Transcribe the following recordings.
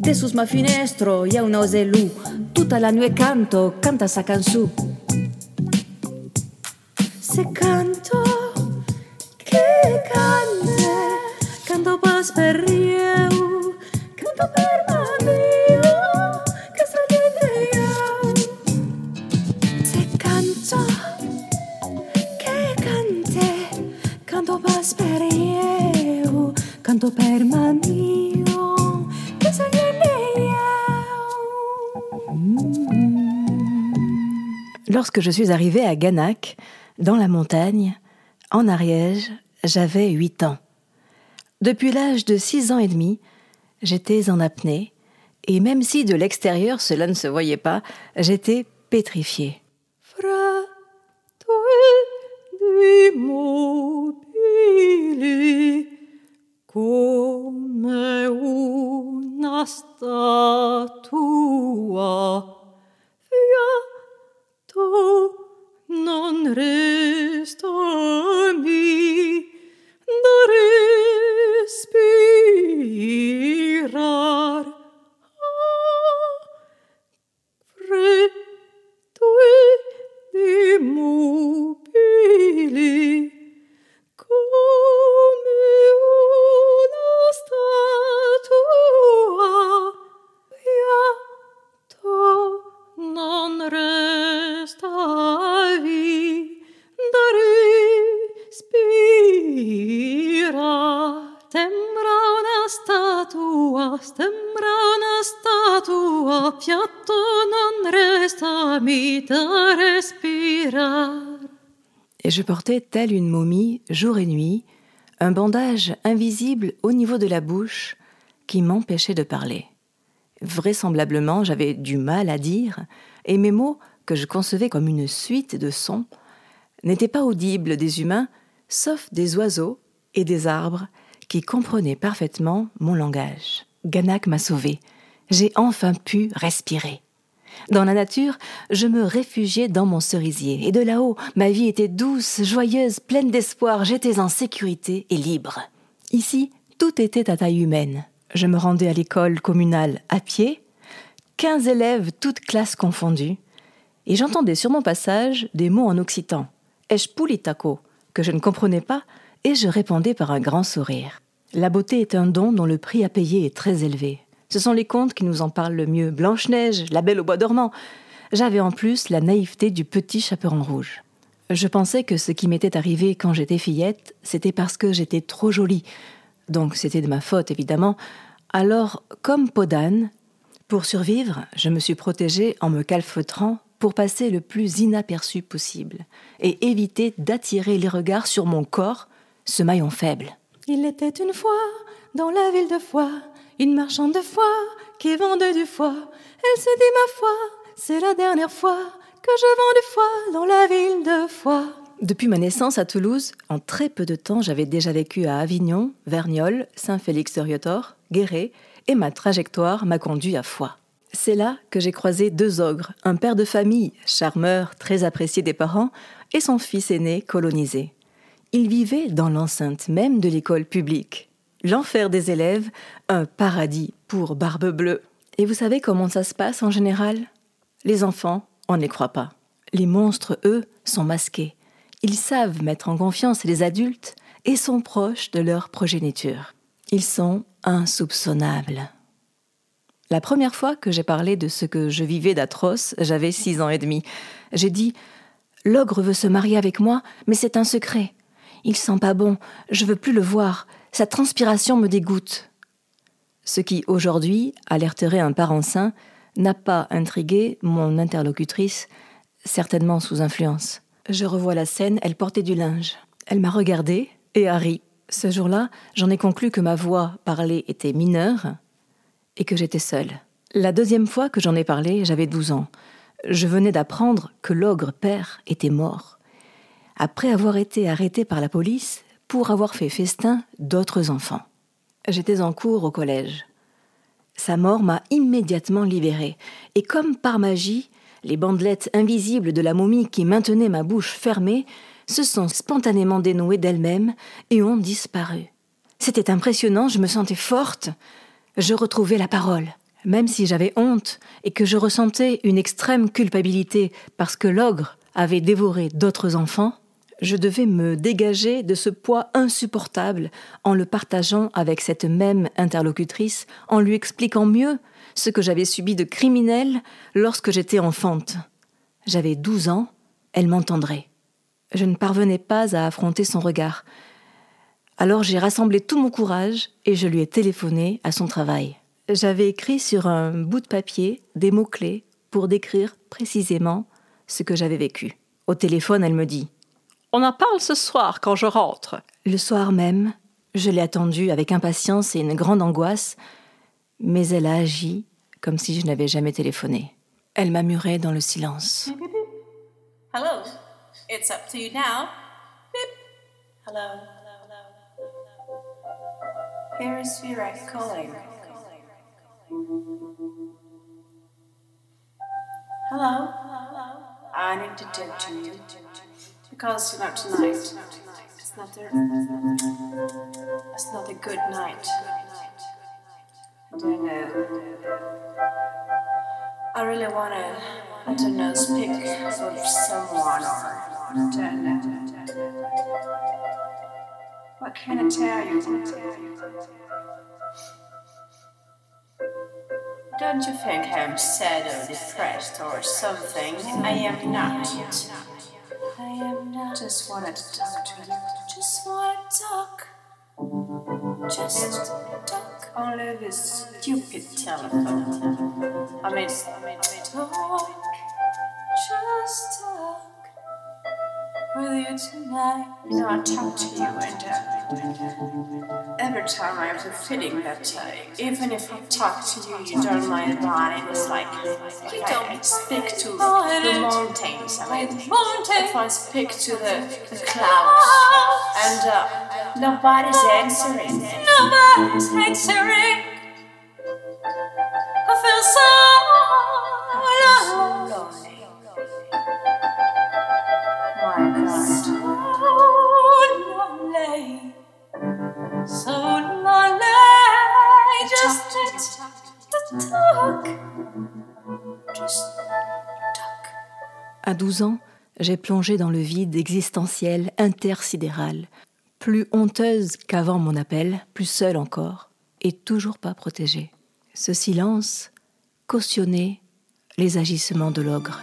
De sus ma finestro hi ha un oselù, tutta la nuit canto, canta sa cançó. Se canto, que cante, canto pas Lorsque je suis arrivée à Ganac, dans la montagne, en Ariège, j'avais huit ans. Depuis l'âge de six ans et demi, j'étais en apnée, et même si de l'extérieur cela ne se voyait pas, j'étais pétrifiée. Sembra una statua, sembra una statua, piatto non resta a mi da respirar Et je portais, telle une momie, jour et nuit, un bandage invisible au niveau de la bouche qui m'empêchait de parler. Vraisemblablement, j'avais du mal à dire, et mes mots, que je concevais comme une suite de sons, n'étaient pas audibles des humains, sauf des oiseaux et des arbres qui comprenaient parfaitement mon langage. Ganak m'a sauvé. J'ai enfin pu respirer. Dans la nature, je me réfugiais dans mon cerisier, et de là-haut, ma vie était douce, joyeuse, pleine d'espoir, j'étais en sécurité et libre. Ici, tout était à taille humaine. Je me rendais à l'école communale à pied, quinze élèves, toutes classes confondues, et j'entendais sur mon passage des mots en occitan, Eshpulitako, que je ne comprenais pas, et je répondais par un grand sourire. La beauté est un don dont le prix à payer est très élevé. Ce sont les contes qui nous en parlent le mieux. Blanche-Neige, la belle au bois dormant. J'avais en plus la naïveté du petit chaperon rouge. Je pensais que ce qui m'était arrivé quand j'étais fillette, c'était parce que j'étais trop jolie. Donc c'était de ma faute, évidemment. Alors, comme Podane, pour survivre, je me suis protégée en me calfeutrant pour passer le plus inaperçu possible et éviter d'attirer les regards sur mon corps, ce maillon faible. Il était une fois, dans la ville de Foix, une marchande de foie qui vendait du foie. Elle se dit, ma foi, c'est la dernière fois que je vends du foie dans la ville de Foix. Depuis ma naissance à Toulouse, en très peu de temps, j'avais déjà vécu à Avignon, Verniolle, Saint-Félix-de-Riotor, Guéret, et ma trajectoire m'a conduit à Foix. C'est là que j'ai croisé deux ogres, un père de famille, charmeur, très apprécié des parents, et son fils aîné colonisé. Ils vivaient dans l'enceinte même de l'école publique. L'enfer des élèves, un paradis pour Barbe Bleue. Et vous savez comment ça se passe en général? Les enfants, on n'y croit pas. Les monstres, eux, sont masqués. Ils savent mettre en confiance les adultes et sont proches de leur progéniture. Ils sont insoupçonnables. La première fois que j'ai parlé de ce que je vivais d'atroce, j'avais six ans et demi. J'ai dit L'ogre veut se marier avec moi, mais c'est un secret. Il sent pas bon, je veux plus le voir, sa transpiration me dégoûte. Ce qui, aujourd'hui, alerterait un parent sain, n'a pas intrigué mon interlocutrice, certainement sous influence. Je revois la scène, elle portait du linge. Elle m'a regardé et a ri. Ce jour-là, j'en ai conclu que ma voix parlée était mineure et que j'étais seule. La deuxième fois que j'en ai parlé, j'avais douze ans. Je venais d'apprendre que l'ogre père était mort. Après avoir été arrêté par la police pour avoir fait festin d'autres enfants. J'étais en cours au collège. Sa mort m'a immédiatement libérée, et comme par magie, les bandelettes invisibles de la momie qui maintenaient ma bouche fermée se sont spontanément dénouées d'elles-mêmes et ont disparu. C'était impressionnant, je me sentais forte. Je retrouvais la parole, Même si j'avais honte et que je ressentais une extrême culpabilité parce que l'ogre avait dévoré d'autres enfants, je devais me dégager de ce poids insupportable en le partageant avec cette même interlocutrice, en lui expliquant mieux ce que j'avais subi de criminel lorsque j'étais enfante. J'avais douze ans, elle m'entendrait. Je ne parvenais pas à affronter son regard. Alors j'ai rassemblé tout mon courage et je lui ai téléphoné à son travail. J'avais écrit sur un bout de papier des mots-clés pour décrire précisément ce que j'avais vécu. Au téléphone, elle me dit On en parle ce soir quand je rentre. Le soir même, je l'ai attendue avec impatience et une grande angoisse, mais elle a agi comme si je n'avais jamais téléphoné. Elle m'a muré dans le silence. Hello, it's up to you now. Beep. Hello. Here is Virak calling. Hello. I need to talk to you because you know tonight it's not a it's not a good night. I don't know. I really wanna I don't know speak with someone or don't know. Uh, what can I tell you? Don't you think I'm sad or depressed or something? I am not. I am not. Just wanted to talk to you. Just want to talk. Just talk. Only this stupid telephone. I mean, talk. You tonight. You know, I talk to you and uh, every time I have the feeling that uh, even if I talk to you, you don't mind it. It's like, like I, I speak to the mountains. I mean, if I speak to the, the clouds and uh, nobody's answering. Nobody's answering. À 12 ans, j'ai plongé dans le vide existentiel intersidéral, plus honteuse qu'avant mon appel, plus seule encore, et toujours pas protégée. Ce silence cautionnait les agissements de l'ogre.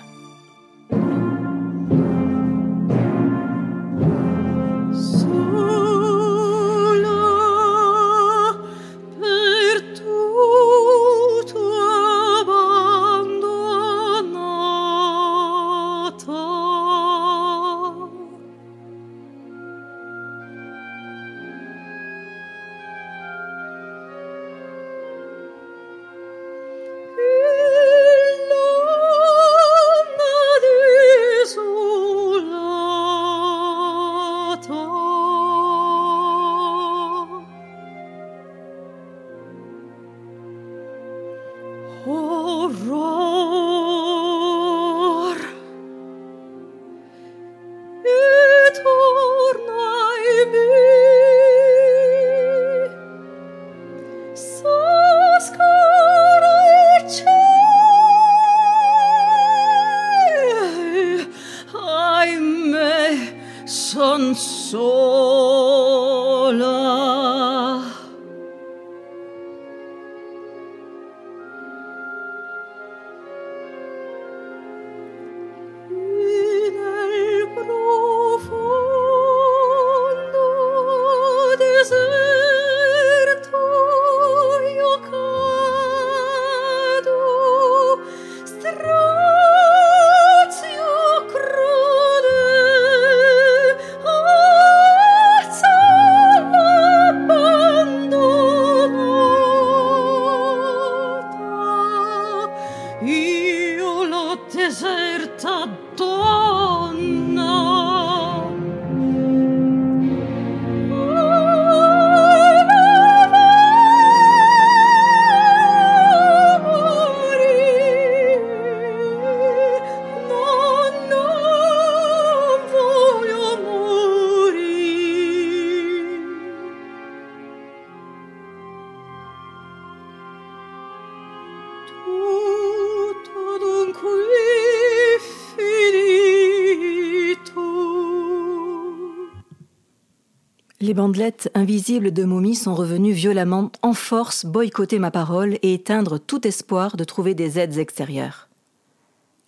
Les bandelettes invisibles de momies sont revenues violemment en force boycotter ma parole et éteindre tout espoir de trouver des aides extérieures.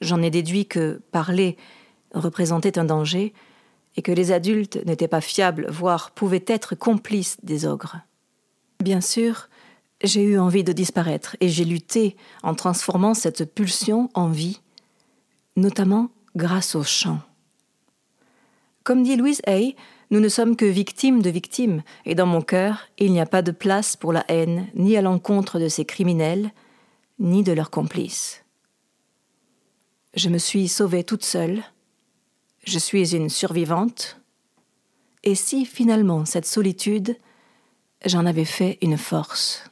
J'en ai déduit que parler représentait un danger et que les adultes n'étaient pas fiables, voire pouvaient être complices des ogres. Bien sûr, j'ai eu envie de disparaître et j'ai lutté en transformant cette pulsion en vie, notamment grâce au chant. Comme dit Louise Hay, nous ne sommes que victimes de victimes, et dans mon cœur, il n'y a pas de place pour la haine, ni à l'encontre de ces criminels, ni de leurs complices. Je me suis sauvée toute seule, je suis une survivante, et si finalement cette solitude, j'en avais fait une force.